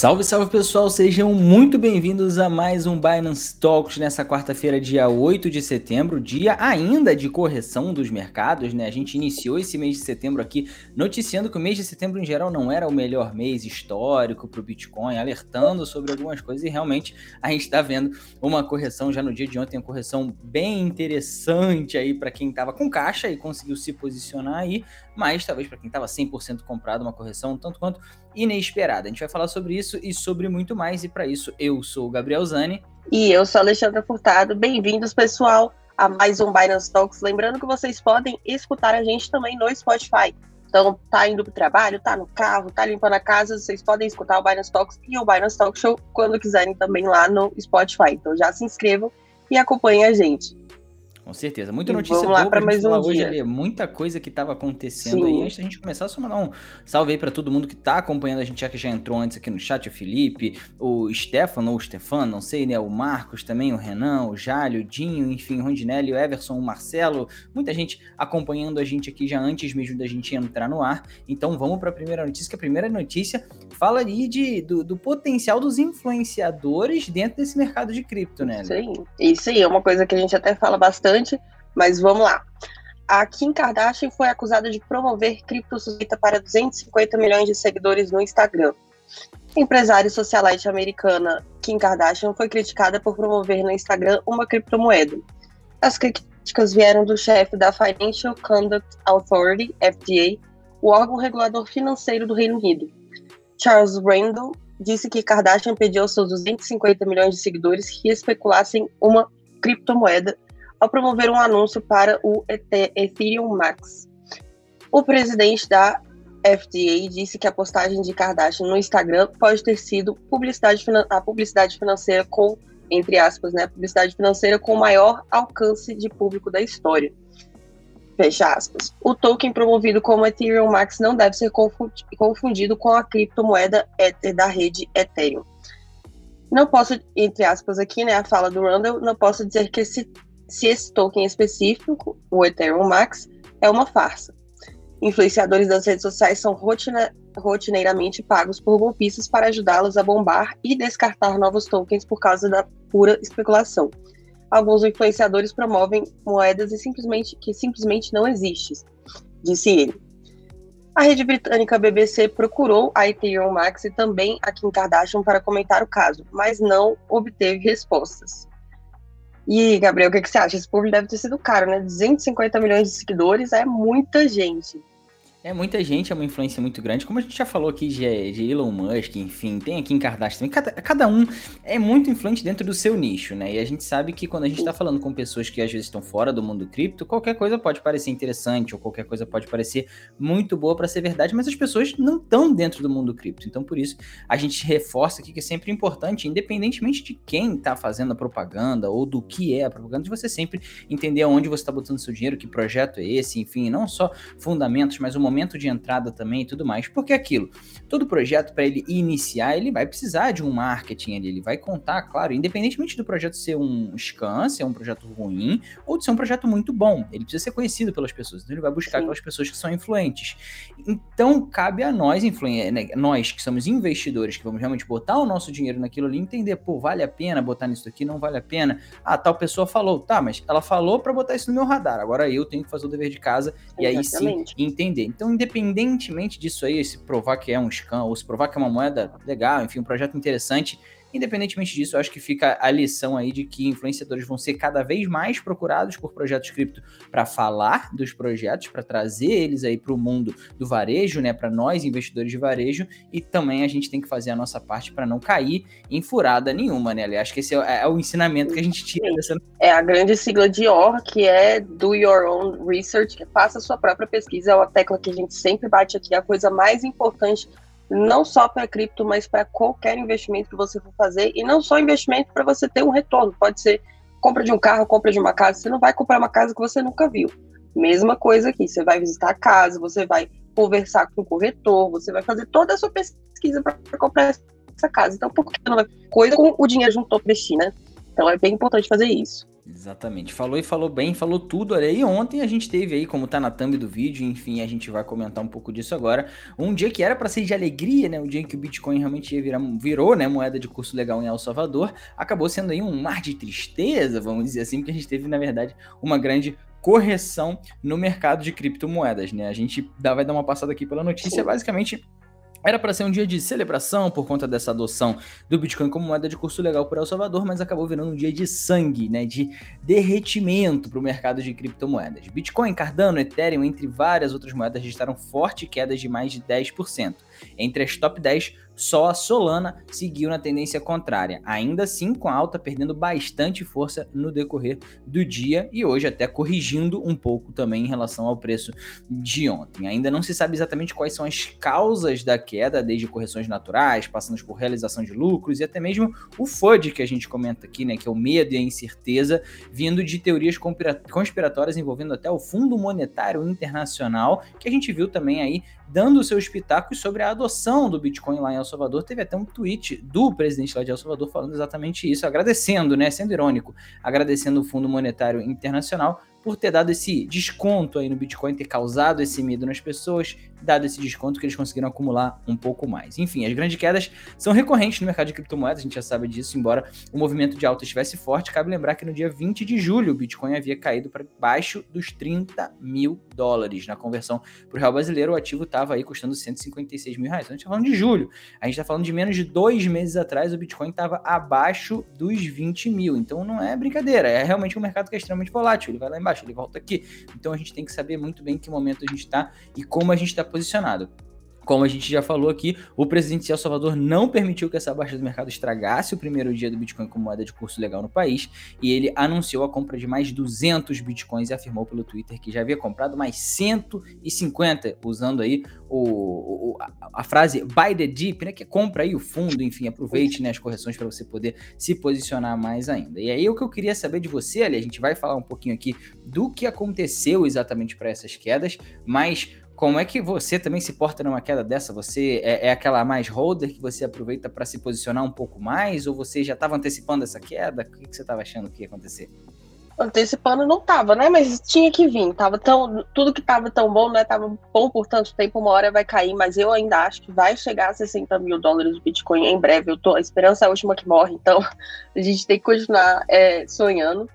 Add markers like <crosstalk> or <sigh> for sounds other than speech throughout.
Salve, salve pessoal, sejam muito bem-vindos a mais um Binance Talks nessa quarta-feira, dia 8 de setembro, dia ainda de correção dos mercados, né? A gente iniciou esse mês de setembro aqui noticiando que o mês de setembro em geral não era o melhor mês histórico para o Bitcoin, alertando sobre algumas coisas e realmente a gente está vendo uma correção já no dia de ontem, uma correção bem interessante aí para quem estava com caixa e conseguiu se posicionar aí, mas talvez para quem estava 100% comprado, uma correção tanto quanto inesperada. A gente vai falar sobre isso e sobre muito mais, e para isso eu sou o Gabriel Zani. E eu sou a Alexandra Furtado. Bem-vindos, pessoal, a mais um Binance Talks. Lembrando que vocês podem escutar a gente também no Spotify. Então, tá indo pro trabalho, tá no carro, tá limpando a casa, vocês podem escutar o Binance Talks e o Binance Talk Show quando quiserem também lá no Spotify. Então já se inscrevam e acompanhem a gente. Com certeza. Muita notícia Vamos boa para mais um hoje ali. Muita coisa que estava acontecendo Sim. aí. Antes da gente começar, só mandar um salve aí para todo mundo que está acompanhando a gente, já que já entrou antes aqui no chat, o Felipe, o Stefano ou o Stefano, não sei, né? O Marcos também, o Renan, o Jálio, o Dinho, enfim, o Rondinelli, o Everson, o Marcelo. Muita gente acompanhando a gente aqui já antes mesmo da gente entrar no ar. Então vamos para a primeira notícia, que a primeira notícia fala ali de, do, do potencial dos influenciadores dentro desse mercado de cripto, né? Sim, isso aí é uma coisa que a gente até fala bastante bastante, mas vamos lá. A Kim Kardashian foi acusada de promover cripto suspeita para 250 milhões de seguidores no Instagram. Empresária socialite americana Kim Kardashian foi criticada por promover no Instagram uma criptomoeda. As críticas vieram do chefe da Financial Conduct Authority, FDA, o órgão regulador financeiro do Reino Unido. Charles Randall disse que Kardashian pediu aos seus 250 milhões de seguidores que especulassem uma criptomoeda ao promover um anúncio para o Ethereum Max. O presidente da FDA disse que a postagem de Kardashian no Instagram pode ter sido publicidade, a publicidade financeira com, entre aspas, né, publicidade financeira com maior alcance de público da história. Fecha aspas. O token promovido como Ethereum Max não deve ser confundido com a criptomoeda Ether da rede Ethereum. Não posso, entre aspas aqui, né, a fala do Randall, não posso dizer que esse se esse token específico, o Ethereum Max, é uma farsa. Influenciadores das redes sociais são rotina, rotineiramente pagos por golpistas para ajudá-los a bombar e descartar novos tokens por causa da pura especulação. Alguns influenciadores promovem moedas simplesmente, que simplesmente não existem, disse ele. A rede britânica BBC procurou a Ethereum Max e também a Kim Kardashian para comentar o caso, mas não obteve respostas. E, Gabriel, o que, que você acha? Esse público deve ter sido caro, né? 250 milhões de seguidores é muita gente. É muita gente, é uma influência muito grande. Como a gente já falou aqui de, de Elon Musk, enfim, tem aqui em Kardashian também. Cada, cada, um é muito influente dentro do seu nicho, né? E a gente sabe que quando a gente está falando com pessoas que às vezes estão fora do mundo cripto, qualquer coisa pode parecer interessante ou qualquer coisa pode parecer muito boa para ser verdade, mas as pessoas não estão dentro do mundo cripto. Então, por isso, a gente reforça aqui que é sempre importante, independentemente de quem está fazendo a propaganda ou do que é a propaganda, de você sempre entender aonde você está botando seu dinheiro, que projeto é esse, enfim, não só fundamentos, mas uma momento de entrada também e tudo mais. Porque aquilo, todo projeto para ele iniciar, ele vai precisar de um marketing ali, ele vai contar, claro, independentemente do projeto ser um scan, ser um projeto ruim, ou de ser um projeto muito bom, ele precisa ser conhecido pelas pessoas, então ele vai buscar Sim. aquelas pessoas que são influentes. Então, cabe a nós, né, nós que somos investidores, que vamos realmente botar o nosso dinheiro naquilo ali, entender, pô, vale a pena botar nisso aqui, não vale a pena. Ah, tal pessoa falou, tá, mas ela falou para botar isso no meu radar, agora eu tenho que fazer o dever de casa Exatamente. e aí sim entender. Então, independentemente disso aí, se provar que é um scan ou se provar que é uma moeda legal, enfim, um projeto interessante, Independentemente disso, eu acho que fica a lição aí de que influenciadores vão ser cada vez mais procurados por projetos cripto para falar dos projetos, para trazer eles aí para o mundo do varejo, né, para nós investidores de varejo, e também a gente tem que fazer a nossa parte para não cair em furada nenhuma, né? Acho que esse é, é, o ensinamento que a gente tira dessa. É a grande sigla de OR, que é Do Your Own Research, que faça a sua própria pesquisa, é uma tecla que a gente sempre bate aqui, é a coisa mais importante não só para cripto, mas para qualquer investimento que você for fazer, e não só investimento para você ter um retorno, pode ser compra de um carro, compra de uma casa, você não vai comprar uma casa que você nunca viu. Mesma coisa aqui, você vai visitar a casa, você vai conversar com o corretor, você vai fazer toda a sua pesquisa para comprar essa casa. Então, por que não vai? Coisa com o dinheiro juntou para né? Então, é bem importante fazer isso. Exatamente. Falou e falou bem, falou tudo. Olha, e ontem a gente teve aí, como tá na thumb do vídeo, enfim, a gente vai comentar um pouco disso agora. Um dia que era para ser de alegria, né? Um dia em que o Bitcoin realmente ia virar, virou, né, moeda de curso legal em El Salvador, acabou sendo aí um mar de tristeza, vamos dizer assim, porque a gente teve, na verdade, uma grande correção no mercado de criptomoedas, né? A gente dá, vai dar uma passada aqui pela notícia, basicamente era para ser um dia de celebração por conta dessa adoção do Bitcoin como moeda de curso legal por El Salvador, mas acabou virando um dia de sangue, né, de derretimento para o mercado de criptomoedas. Bitcoin, Cardano, Ethereum, entre várias outras moedas, registraram forte quedas de mais de 10%. Entre as top 10, só a Solana seguiu na tendência contrária, ainda assim com a alta perdendo bastante força no decorrer do dia e hoje até corrigindo um pouco também em relação ao preço de ontem. Ainda não se sabe exatamente quais são as causas da queda, desde correções naturais, passando por realização de lucros e até mesmo o FUD que a gente comenta aqui, né, que é o medo e a incerteza, vindo de teorias conspiratórias envolvendo até o Fundo Monetário Internacional, que a gente viu também aí dando seus pitacos sobre a adoção do Bitcoin lá em El Salvador. Teve até um tweet do presidente lá de El Salvador falando exatamente isso, agradecendo, né, sendo irônico, agradecendo o Fundo Monetário Internacional por ter dado esse desconto aí no Bitcoin, ter causado esse medo nas pessoas, dado esse desconto que eles conseguiram acumular um pouco mais. Enfim, as grandes quedas são recorrentes no mercado de criptomoedas, a gente já sabe disso, embora o movimento de alta estivesse forte. Cabe lembrar que no dia 20 de julho o Bitcoin havia caído para baixo dos 30 mil dólares. Na conversão para o real brasileiro, o ativo estava aí custando 156 mil reais. Então a gente está falando de julho, a gente está falando de menos de dois meses atrás, o Bitcoin estava abaixo dos 20 mil. Então não é brincadeira, é realmente um mercado que é extremamente volátil, ele vai lá embaixo, ele volta aqui. Então a gente tem que saber muito bem em que momento a gente está e como a gente está posicionado. Como a gente já falou aqui, o presidente de El Salvador não permitiu que essa baixa do mercado estragasse o primeiro dia do Bitcoin como moeda de curso legal no país, e ele anunciou a compra de mais 200 Bitcoins e afirmou pelo Twitter que já havia comprado mais 150, usando aí o, o a, frase buy the dip, né, que é compra aí o fundo, enfim, aproveite né, as correções para você poder se posicionar mais ainda. E aí o que eu queria saber de você, ali, a gente vai falar um pouquinho aqui do que aconteceu exatamente para essas quedas, mas como é que você também se porta numa queda dessa? Você é, é aquela mais holder que você aproveita para se posicionar um pouco mais? Ou você já estava antecipando essa queda? O que, que você estava achando que ia acontecer? Antecipando não tava, né? Mas tinha que vir. Tava tão, tudo que tava tão bom, né? Tava bom por tanto tempo, uma hora vai cair, mas eu ainda acho que vai chegar a 60 mil dólares de Bitcoin em breve. Eu tô, a esperança é a última que morre, então <laughs> a gente tem que continuar é, sonhando.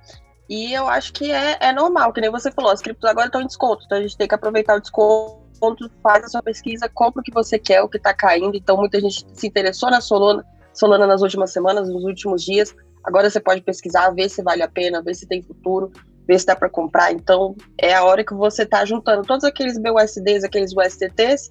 E eu acho que é, é normal, que nem você falou, as criptos agora estão em desconto, então a gente tem que aproveitar o desconto, faz a sua pesquisa, compra o que você quer, o que está caindo. Então muita gente se interessou na Solana, Solana nas últimas semanas, nos últimos dias. Agora você pode pesquisar, ver se vale a pena, ver se tem futuro, ver se dá para comprar. Então é a hora que você está juntando todos aqueles BUSDs, aqueles USDTs,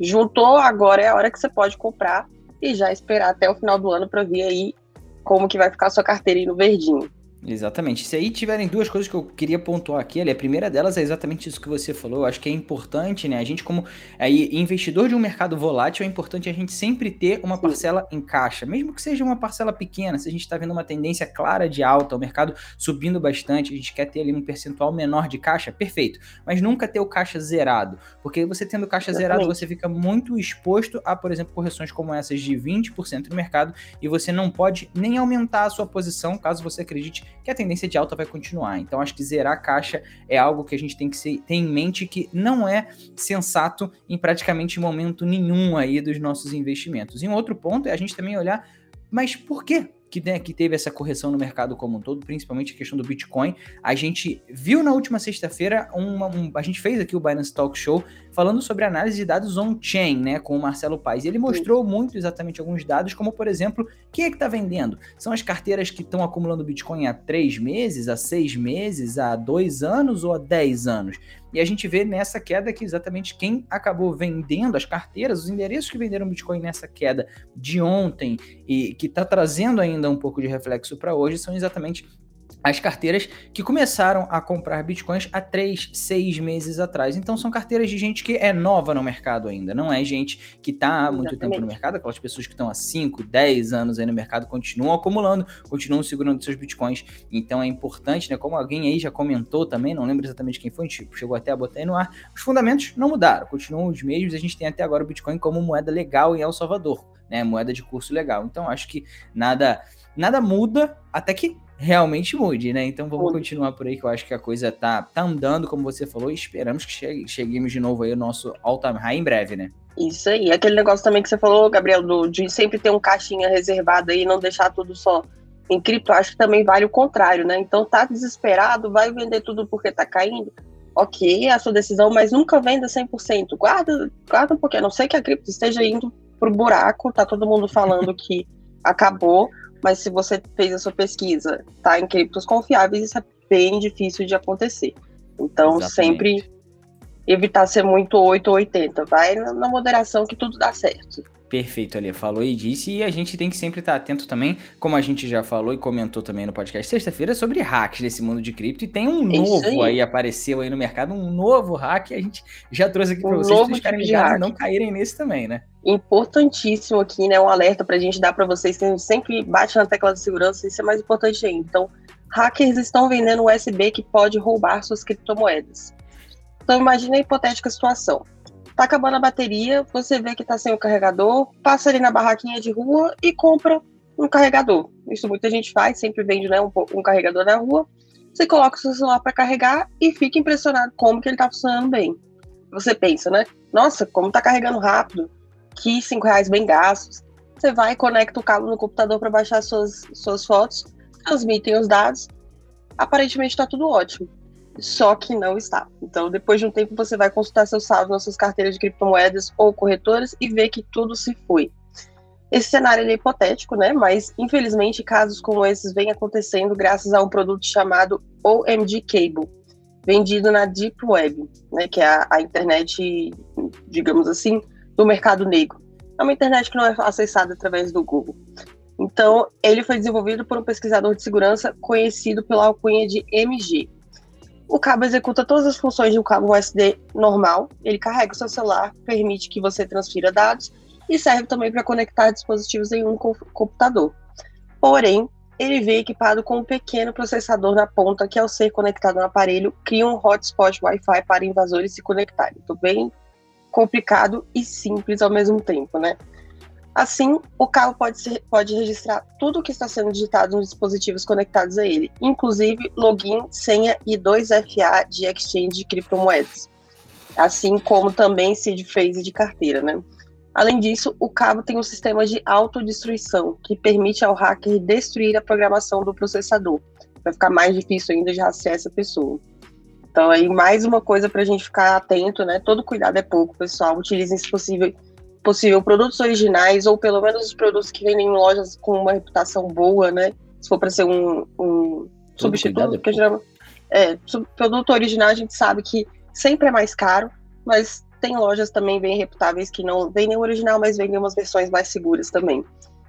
juntou, agora é a hora que você pode comprar e já esperar até o final do ano para ver aí como que vai ficar a sua carteirinha no verdinho. Exatamente. Se aí tiverem duas coisas que eu queria pontuar aqui, ali, a primeira delas é exatamente isso que você falou. Eu acho que é importante, né? A gente, como aí, investidor de um mercado volátil, é importante a gente sempre ter uma parcela em caixa, mesmo que seja uma parcela pequena. Se a gente está vendo uma tendência clara de alta, o mercado subindo bastante, a gente quer ter ali um percentual menor de caixa, perfeito. Mas nunca ter o caixa zerado, porque você tendo caixa exatamente. zerado, você fica muito exposto a, por exemplo, correções como essas de 20% no mercado e você não pode nem aumentar a sua posição caso você acredite que a tendência de alta vai continuar. Então acho que zerar a caixa é algo que a gente tem que ser, ter em mente que não é sensato em praticamente momento nenhum aí dos nossos investimentos. E um outro ponto é a gente também olhar, mas por quê? Que, né, que teve essa correção no mercado como um todo, principalmente a questão do Bitcoin. A gente viu na última sexta-feira, um, a gente fez aqui o Binance Talk Show falando sobre análise de dados on-chain, né, com o Marcelo Paes. Ele mostrou muito exatamente alguns dados, como por exemplo, quem é que está vendendo? São as carteiras que estão acumulando Bitcoin há três meses, há seis meses, há dois anos ou há dez anos? E a gente vê nessa queda que exatamente quem acabou vendendo as carteiras, os endereços que venderam Bitcoin nessa queda de ontem e que está trazendo ainda um pouco de reflexo para hoje, são exatamente as carteiras que começaram a comprar bitcoins há 3, 6 meses atrás. Então são carteiras de gente que é nova no mercado ainda, não é gente que está há muito Exatamente. tempo no mercado, aquelas pessoas que estão há 5, 10 anos aí no mercado continuam acumulando, continuam segurando seus bitcoins. Então é importante, né? Como alguém aí já comentou também, não lembro exatamente quem foi, tipo, chegou até a botar aí no ar, os fundamentos não mudaram, continuam os mesmos. A gente tem até agora o Bitcoin como moeda legal em El Salvador, né? Moeda de curso legal. Então acho que nada nada muda até que realmente mude, né? Então vamos continuar por aí, que eu acho que a coisa tá, tá andando, como você falou, e esperamos que chegue, cheguemos de novo aí o nosso all-time high em breve, né? Isso aí. Aquele negócio também que você falou, Gabriel, do, de sempre ter um caixinha reservado aí e não deixar tudo só em cripto, acho que também vale o contrário, né? Então tá desesperado, vai vender tudo porque tá caindo. Ok, é a sua decisão, mas nunca venda 100%. Guarda, guarda porque a não sei que a cripto esteja indo pro buraco, tá todo mundo falando que acabou, mas se você fez a sua pesquisa, tá em criptos confiáveis, isso é bem difícil de acontecer. Então, Exatamente. sempre evitar ser muito 8 ou 80. Vai na moderação que tudo dá certo. Perfeito, ali falou e disse, e a gente tem que sempre estar atento também, como a gente já falou e comentou também no podcast sexta-feira, sobre hacks desse mundo de cripto, e tem um novo aí. aí. apareceu aí no mercado, um novo hack, a gente já trouxe aqui um para vocês, vocês ficarem ligados e não caírem nesse também, né? Importantíssimo aqui, né, um alerta para a gente dar para vocês, tem sempre bate na tecla de segurança, isso é mais importante ainda. Então, hackers estão vendendo USB que pode roubar suas criptomoedas. Então, imagine a hipotética situação Tá acabando a bateria, você vê que tá sem o carregador, passa ali na barraquinha de rua e compra um carregador. Isso muita gente faz, sempre vende né, um, um carregador na rua. Você coloca o seu celular para carregar e fica impressionado como que ele tá funcionando bem. Você pensa, né? Nossa, como tá carregando rápido, que cinco reais bem gastos. Você vai conecta o cabo no computador para baixar suas, suas fotos, transmitem os dados. Aparentemente está tudo ótimo só que não está. Então, depois de um tempo, você vai consultar seu saldo nas suas carteiras de criptomoedas ou corretoras e ver que tudo se foi. Esse cenário é hipotético, né? Mas infelizmente casos como esses vêm acontecendo graças a um produto chamado OMG Cable, vendido na Deep Web, né? Que é a, a internet, digamos assim, do mercado negro. É uma internet que não é acessada através do Google. Então, ele foi desenvolvido por um pesquisador de segurança conhecido pela alcunha de MG, o cabo executa todas as funções de um cabo USB normal. Ele carrega o seu celular, permite que você transfira dados e serve também para conectar dispositivos em um computador. Porém, ele vem equipado com um pequeno processador na ponta que, ao ser conectado no aparelho, cria um hotspot Wi-Fi para invasores se conectarem. Então, bem complicado e simples ao mesmo tempo, né? Assim, o cabo pode, ser, pode registrar tudo o que está sendo digitado nos dispositivos conectados a ele, inclusive login, senha e 2FA de exchange de criptomoedas, assim como também seed phrase de carteira, né? Além disso, o cabo tem um sistema de autodestruição, que permite ao hacker destruir a programação do processador, para ficar mais difícil ainda de rastrear essa pessoa. Então, aí, mais uma coisa para a gente ficar atento, né? Todo cuidado é pouco, pessoal. Utilizem, se possível, possível produtos originais ou pelo menos os produtos que vendem em lojas com uma reputação boa, né? Se for para ser um, um substituto, porque geralmente é, produto original a gente sabe que sempre é mais caro, mas tem lojas também bem reputáveis que não vendem o original, mas vendem umas versões mais seguras também.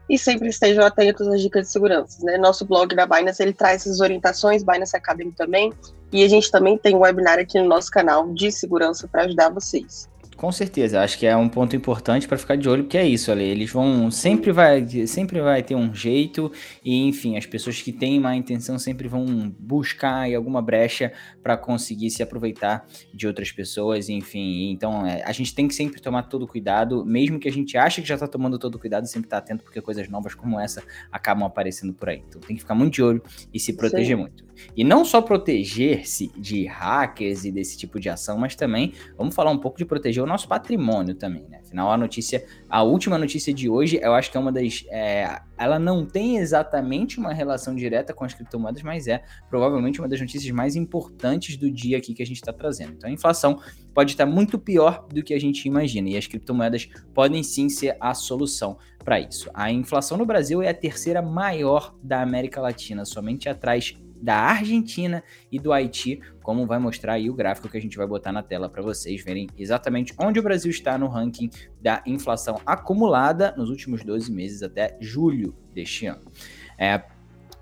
E sempre estejam atentos às dicas de segurança, né? Nosso blog da Binance, ele traz essas orientações, Binance Academy também, e a gente também tem um webinar aqui no nosso canal de segurança para ajudar vocês. Com certeza, acho que é um ponto importante para ficar de olho, porque é isso, ali, eles vão sempre vai sempre vai ter um jeito e enfim, as pessoas que têm má intenção sempre vão buscar alguma brecha para conseguir se aproveitar de outras pessoas, enfim, então é, a gente tem que sempre tomar todo cuidado, mesmo que a gente ache que já está tomando todo cuidado, sempre estar tá atento porque coisas novas como essa acabam aparecendo por aí. Então tem que ficar muito de olho e se proteger Sim. muito. E não só proteger-se de hackers e desse tipo de ação, mas também vamos falar um pouco de proteger o nosso patrimônio também, né? Afinal, a notícia, a última notícia de hoje, eu acho que é uma das. É, ela não tem exatamente uma relação direta com as criptomoedas, mas é provavelmente uma das notícias mais importantes do dia aqui que a gente está trazendo. Então, a inflação pode estar muito pior do que a gente imagina, e as criptomoedas podem sim ser a solução para isso. A inflação no Brasil é a terceira maior da América Latina, somente atrás da Argentina e do Haiti, como vai mostrar aí o gráfico que a gente vai botar na tela para vocês verem exatamente onde o Brasil está no ranking da inflação acumulada nos últimos 12 meses até julho deste ano. É,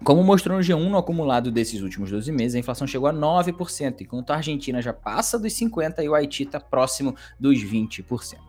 como mostrou no G1, no acumulado desses últimos 12 meses, a inflação chegou a 9%, enquanto a Argentina já passa dos 50% e o Haiti está próximo dos 20%.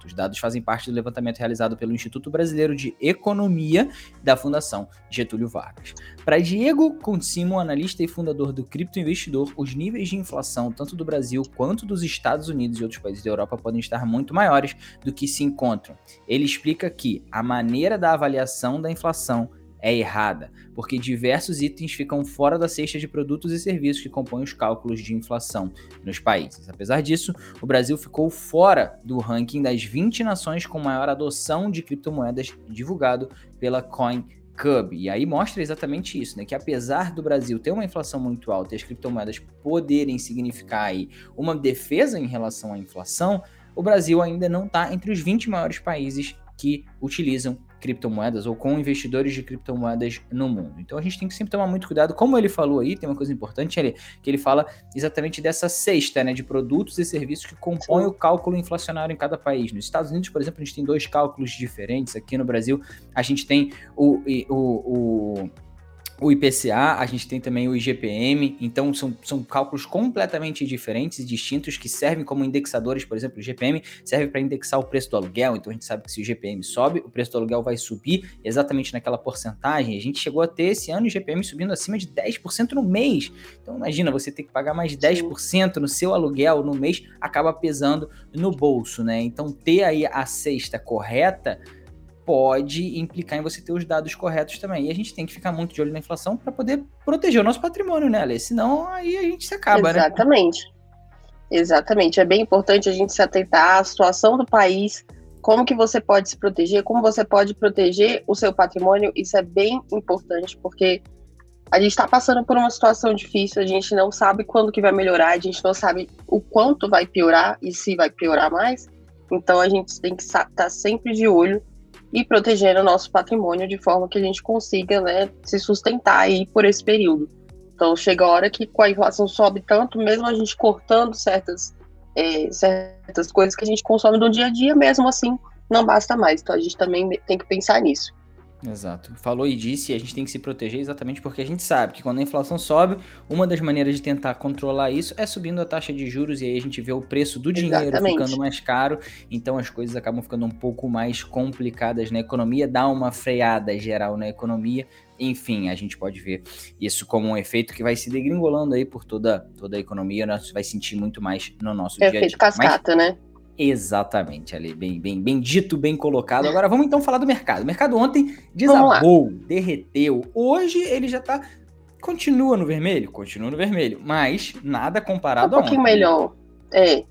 Os dados fazem parte do levantamento realizado pelo Instituto Brasileiro de Economia da Fundação Getúlio Vargas. Para Diego Consimo, analista e fundador do Cripto Investidor, os níveis de inflação, tanto do Brasil quanto dos Estados Unidos e outros países da Europa, podem estar muito maiores do que se encontram. Ele explica que a maneira da avaliação da inflação é errada, porque diversos itens ficam fora da cesta de produtos e serviços que compõem os cálculos de inflação nos países. Apesar disso, o Brasil ficou fora do ranking das 20 nações com maior adoção de criptomoedas divulgado pela Coin Cub. E aí mostra exatamente isso, né? Que apesar do Brasil ter uma inflação muito alta e as criptomoedas poderem significar aí uma defesa em relação à inflação, o Brasil ainda não está entre os 20 maiores países que utilizam criptomoedas ou com investidores de criptomoedas no mundo. Então a gente tem que sempre tomar muito cuidado. Como ele falou aí, tem uma coisa importante ali, que ele fala exatamente dessa cesta né, de produtos e serviços que compõem Sim. o cálculo inflacionário em cada país. Nos Estados Unidos, por exemplo, a gente tem dois cálculos diferentes. Aqui no Brasil, a gente tem o, o, o o IPCA, a gente tem também o IGPM, então são, são cálculos completamente diferentes e distintos que servem como indexadores, por exemplo, o IGPM serve para indexar o preço do aluguel, então a gente sabe que se o IGPM sobe, o preço do aluguel vai subir exatamente naquela porcentagem. A gente chegou a ter esse ano o IGPM subindo acima de 10% no mês. Então imagina, você ter que pagar mais 10% no seu aluguel no mês, acaba pesando no bolso, né? Então ter aí a cesta correta pode implicar em você ter os dados corretos também. E a gente tem que ficar muito de olho na inflação para poder proteger o nosso patrimônio, né, Ale? Senão aí a gente se acaba, Exatamente. né? Exatamente. Exatamente. É bem importante a gente se atentar à situação do país, como que você pode se proteger, como você pode proteger o seu patrimônio. Isso é bem importante, porque a gente está passando por uma situação difícil, a gente não sabe quando que vai melhorar, a gente não sabe o quanto vai piorar e se vai piorar mais. Então a gente tem que estar tá sempre de olho e protegendo o nosso patrimônio de forma que a gente consiga né, se sustentar aí por esse período. Então chega a hora que com a inflação sobe tanto, mesmo a gente cortando certas, é, certas coisas que a gente consome no dia a dia, mesmo assim não basta mais. Então a gente também tem que pensar nisso. Exato. Falou e disse, a gente tem que se proteger exatamente porque a gente sabe que quando a inflação sobe, uma das maneiras de tentar controlar isso é subindo a taxa de juros e aí a gente vê o preço do dinheiro exatamente. ficando mais caro, então as coisas acabam ficando um pouco mais complicadas na economia, dá uma freada geral na economia. Enfim, a gente pode ver isso como um efeito que vai se degringolando aí por toda, toda a economia, nós vai sentir muito mais no nosso é dia a dia. Efeito cascata, Mas, né? Exatamente, ali, bem, bem, bem dito, bem colocado. Agora vamos então falar do mercado. O mercado ontem desabou, derreteu. Hoje ele já tá. Continua no vermelho? Continua no vermelho, mas nada comparado tá um pouquinho ontem. melhor. É.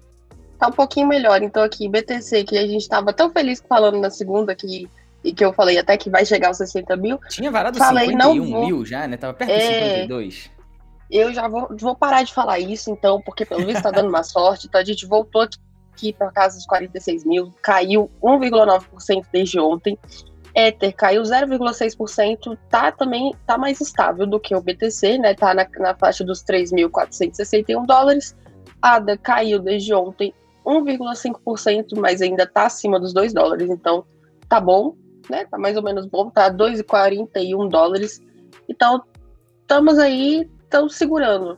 Tá um pouquinho melhor. Então, aqui, BTC, que a gente tava tão feliz falando na segunda que, e que eu falei até que vai chegar aos 60 mil. Tinha varado falei, 51 não vou... mil já, né? Tava perto é... dos 52. Eu já vou, vou parar de falar isso, então, porque pelo visto tá dando uma <laughs> sorte. Então a gente voltou aqui aqui para casa dos 46 mil, caiu 1,9% desde ontem. Ether caiu 0,6%, tá também tá mais estável do que o BTC, né? Tá na, na faixa dos 3.461 dólares. ADA caiu desde ontem 1,5%, mas ainda tá acima dos 2 dólares, então tá bom, né? Tá mais ou menos bom, tá 2,41 dólares. Então, estamos aí, estamos segurando.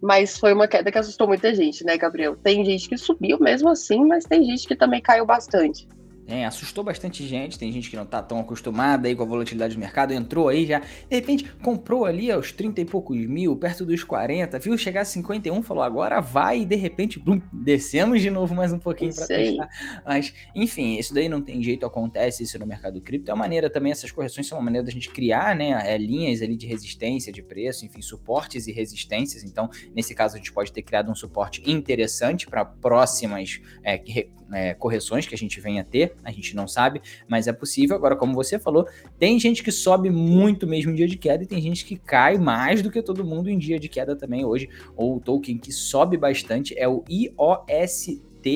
Mas foi uma queda que assustou muita gente, né, Gabriel? Tem gente que subiu mesmo assim, mas tem gente que também caiu bastante. É, assustou bastante gente, tem gente que não tá tão acostumada aí com a volatilidade do mercado, entrou aí já, de repente comprou ali aos 30 e poucos mil, perto dos 40, viu chegar a 51, falou agora vai e de repente blum, descemos de novo mais um pouquinho para testar. Mas, enfim, isso daí não tem jeito, acontece isso no mercado cripto, é uma maneira também, essas correções são uma maneira da gente criar, né, é, linhas ali de resistência, de preço, enfim, suportes e resistências, então, nesse caso a gente pode ter criado um suporte interessante para próximas é, é, correções que a gente venha a ter, a gente não sabe, mas é possível. Agora, como você falou, tem gente que sobe muito mesmo em dia de queda e tem gente que cai mais do que todo mundo em dia de queda também hoje. Ou o token que sobe bastante é o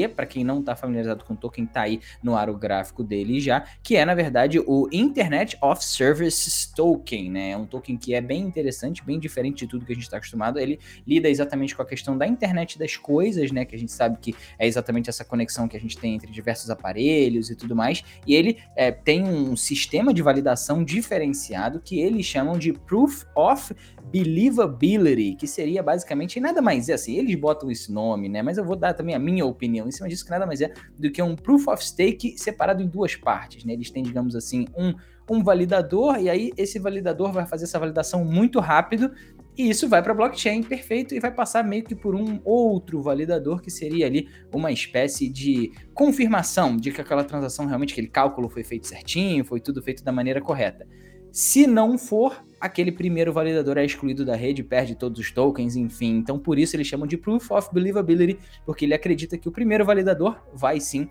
Para quem não está familiarizado com o token, tá aí no aro gráfico dele já, que é na verdade o Internet of Services Token, né? É um token que é bem interessante, bem diferente de tudo que a gente está acostumado. Ele lida exatamente com a questão da internet das coisas, né? Que a gente sabe que é exatamente essa conexão que a gente tem entre diversos aparelhos e tudo mais. E ele é, tem um sistema de validação diferenciado que eles chamam de Proof of Believability, que seria basicamente nada mais é assim, eles botam esse nome, né? Mas eu vou dar também a minha opinião em cima disso, que nada mais é do que um proof of stake separado em duas partes, né? Eles têm, digamos assim, um, um validador, e aí esse validador vai fazer essa validação muito rápido, e isso vai para blockchain, perfeito, e vai passar meio que por um outro validador, que seria ali uma espécie de confirmação de que aquela transação realmente, aquele cálculo foi feito certinho, foi tudo feito da maneira correta. Se não for, aquele primeiro validador é excluído da rede, perde todos os tokens, enfim. Então, por isso eles chamam de Proof of Believability, porque ele acredita que o primeiro validador vai sim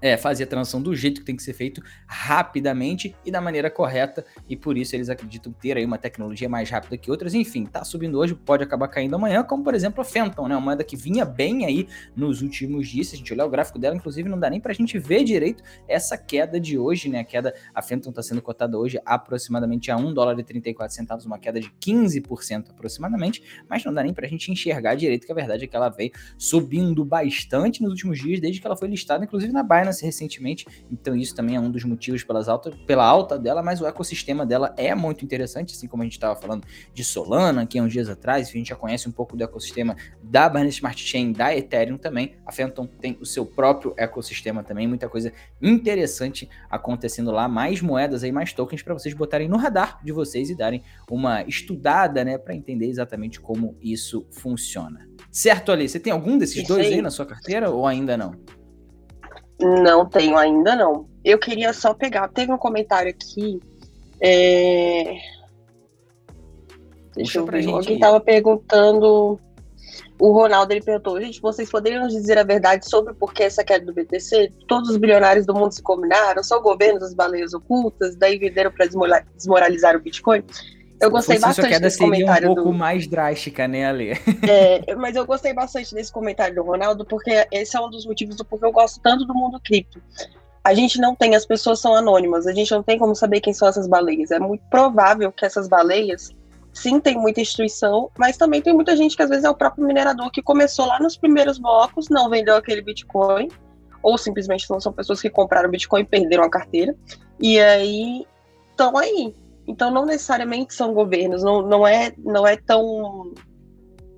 é, fazer a transação do jeito que tem que ser feito rapidamente e da maneira correta, e por isso eles acreditam ter aí uma tecnologia mais rápida que outras. Enfim, tá subindo hoje, pode acabar caindo amanhã, como por exemplo a Fenton, né? Uma moeda que vinha bem aí nos últimos dias. Se a gente olhar o gráfico dela, inclusive, não dá nem pra gente ver direito essa queda de hoje, né? A queda, a Fenton tá sendo cotada hoje aproximadamente a 1 dólar e 34 centavos, uma queda de 15% aproximadamente, mas não dá nem pra gente enxergar direito que a verdade é que ela veio subindo bastante nos últimos dias, desde que ela foi listada, inclusive na Binance Recentemente, então isso também é um dos motivos pelas alta, pela alta dela, mas o ecossistema dela é muito interessante, assim como a gente estava falando de Solana aqui uns dias atrás, a gente já conhece um pouco do ecossistema da Binance Smart Chain, da Ethereum também, a Phantom tem o seu próprio ecossistema também, muita coisa interessante acontecendo lá, mais moedas aí, mais tokens para vocês botarem no radar de vocês e darem uma estudada, né, para entender exatamente como isso funciona. Certo, Ali? Você tem algum desses dois aí na sua carteira ou ainda não? Não tenho ainda, não. Eu queria só pegar. Teve um comentário aqui. É... Deixa eu ver. Alguém estava perguntando. O Ronaldo ele perguntou: gente, vocês poderiam nos dizer a verdade sobre por que essa queda do BTC? Todos os bilionários do mundo se combinaram? São governos das baleias ocultas? Daí venderam para desmoralizar o Bitcoin? Eu gostei bastante desse comentário. um pouco do... mais drástica, né, Ale? É, mas eu gostei bastante desse comentário do Ronaldo, porque esse é um dos motivos do porquê eu gosto tanto do mundo cripto. A gente não tem, as pessoas são anônimas, a gente não tem como saber quem são essas baleias. É muito provável que essas baleias, sim, tem muita instituição, mas também tem muita gente que às vezes é o próprio minerador que começou lá nos primeiros blocos, não vendeu aquele Bitcoin, ou simplesmente não são pessoas que compraram Bitcoin e perderam a carteira, e aí estão aí então, não necessariamente são governos, não, não, é, não é tão,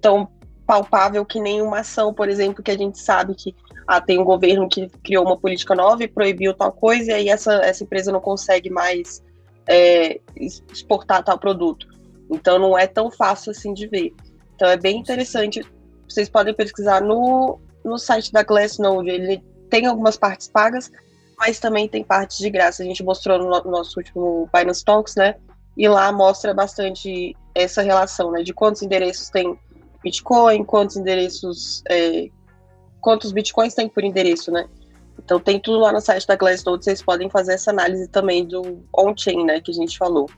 tão palpável que nem uma ação, por exemplo, que a gente sabe que ah, tem um governo que criou uma política nova e proibiu tal coisa, e aí essa, essa empresa não consegue mais é, exportar tal produto. Então, não é tão fácil assim de ver. Então, é bem interessante. Vocês podem pesquisar no, no site da Glassnode, ele tem algumas partes pagas, mas também tem partes de graça. A gente mostrou no nosso último Binance Talks, né? E lá mostra bastante essa relação, né? De quantos endereços tem Bitcoin, quantos endereços, é, quantos Bitcoins tem por endereço, né? Então tem tudo lá no site da Glassnode, vocês podem fazer essa análise também do on-chain, né, que a gente falou.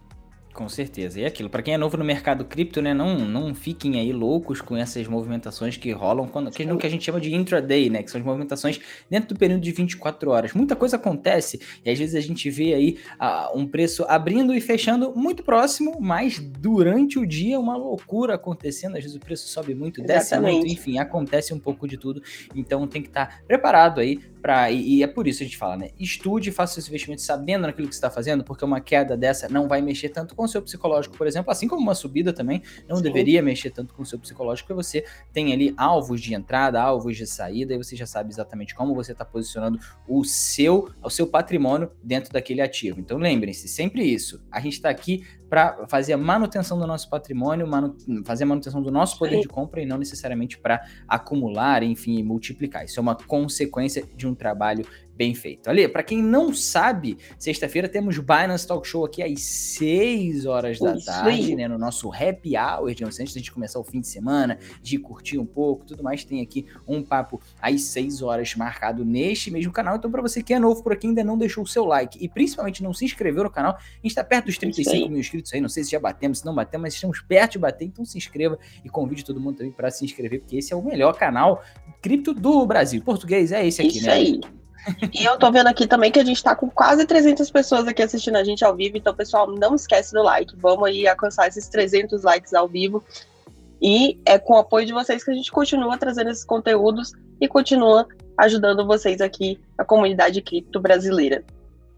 Com certeza. E aquilo, para quem é novo no mercado cripto, né, não, não fiquem aí loucos com essas movimentações que rolam, quando, que, que a gente chama de intraday, né, que são as movimentações dentro do período de 24 horas. Muita coisa acontece e às vezes a gente vê aí uh, um preço abrindo e fechando muito próximo, mas durante o dia uma loucura acontecendo, às vezes o preço sobe muito, desce muito, enfim, acontece um pouco de tudo. Então tem que estar tá preparado aí para e, e, é por isso que a gente fala, né? Estude, faça seus investimentos sabendo naquilo que você está fazendo, porque uma queda dessa não vai mexer tanto com o seu psicológico, por exemplo, assim como uma subida também não Sim. deveria mexer tanto com o seu psicológico, porque você tem ali alvos de entrada, alvos de saída, e você já sabe exatamente como você está posicionando o seu, o seu patrimônio dentro daquele ativo. Então lembrem-se, sempre isso. A gente está aqui para fazer a manutenção do nosso patrimônio, manu fazer a manutenção do nosso poder Sim. de compra e não necessariamente para acumular, enfim, multiplicar. Isso é uma consequência de um trabalho bem feito. Ali, para quem não sabe, sexta-feira temos Binance Talk Show aqui às 6 horas da Isso tarde, aí. né, no nosso happy hour, de antes da gente começar o fim de semana, de curtir um pouco, tudo mais, tem aqui um papo às 6 horas marcado neste mesmo canal. Então, para você que é novo por aqui, ainda não deixou o seu like e principalmente não se inscreveu no canal, a gente está perto dos 35 mil inscritos aí, não sei se já batemos, se não batemos, mas estamos perto de bater, então se inscreva e convide todo mundo também para se inscrever, porque esse é o melhor canal cripto do Brasil. Português é esse aqui, Isso né? Aí. E eu tô vendo aqui também que a gente tá com quase 300 pessoas aqui assistindo a gente ao vivo, então, pessoal, não esquece do like. Vamos aí alcançar esses 300 likes ao vivo. E é com o apoio de vocês que a gente continua trazendo esses conteúdos e continua ajudando vocês aqui, a comunidade cripto brasileira.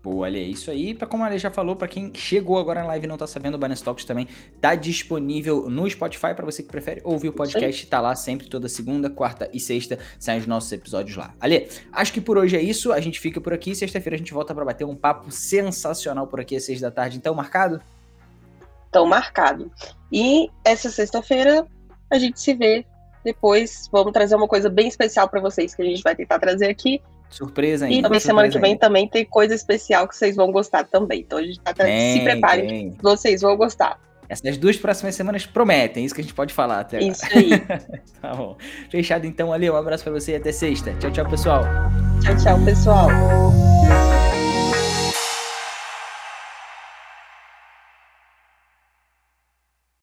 Boa, olha, é isso aí. Pra, como a Ale já falou, para quem chegou agora na live e não tá sabendo, o Binance Talks também tá disponível no Spotify para você que prefere ouvir o podcast. Tá lá sempre, toda segunda, quarta e sexta, saem os nossos episódios lá. Ale, acho que por hoje é isso. A gente fica por aqui. Sexta-feira a gente volta para bater um papo sensacional por aqui às seis da tarde. Então, marcado? Então, marcado. E essa sexta-feira a gente se vê depois. Vamos trazer uma coisa bem especial para vocês que a gente vai tentar trazer aqui Surpresa ainda. E também semana que vem ainda. também tem coisa especial que vocês vão gostar também. Então a gente tá tem, se preparem, vocês vão gostar. Essas duas próximas semanas prometem, isso que a gente pode falar até Isso aí. <laughs> tá bom. Fechado então, ali. Um abraço para você e até sexta. Tchau, tchau, pessoal. Tchau, tchau, pessoal.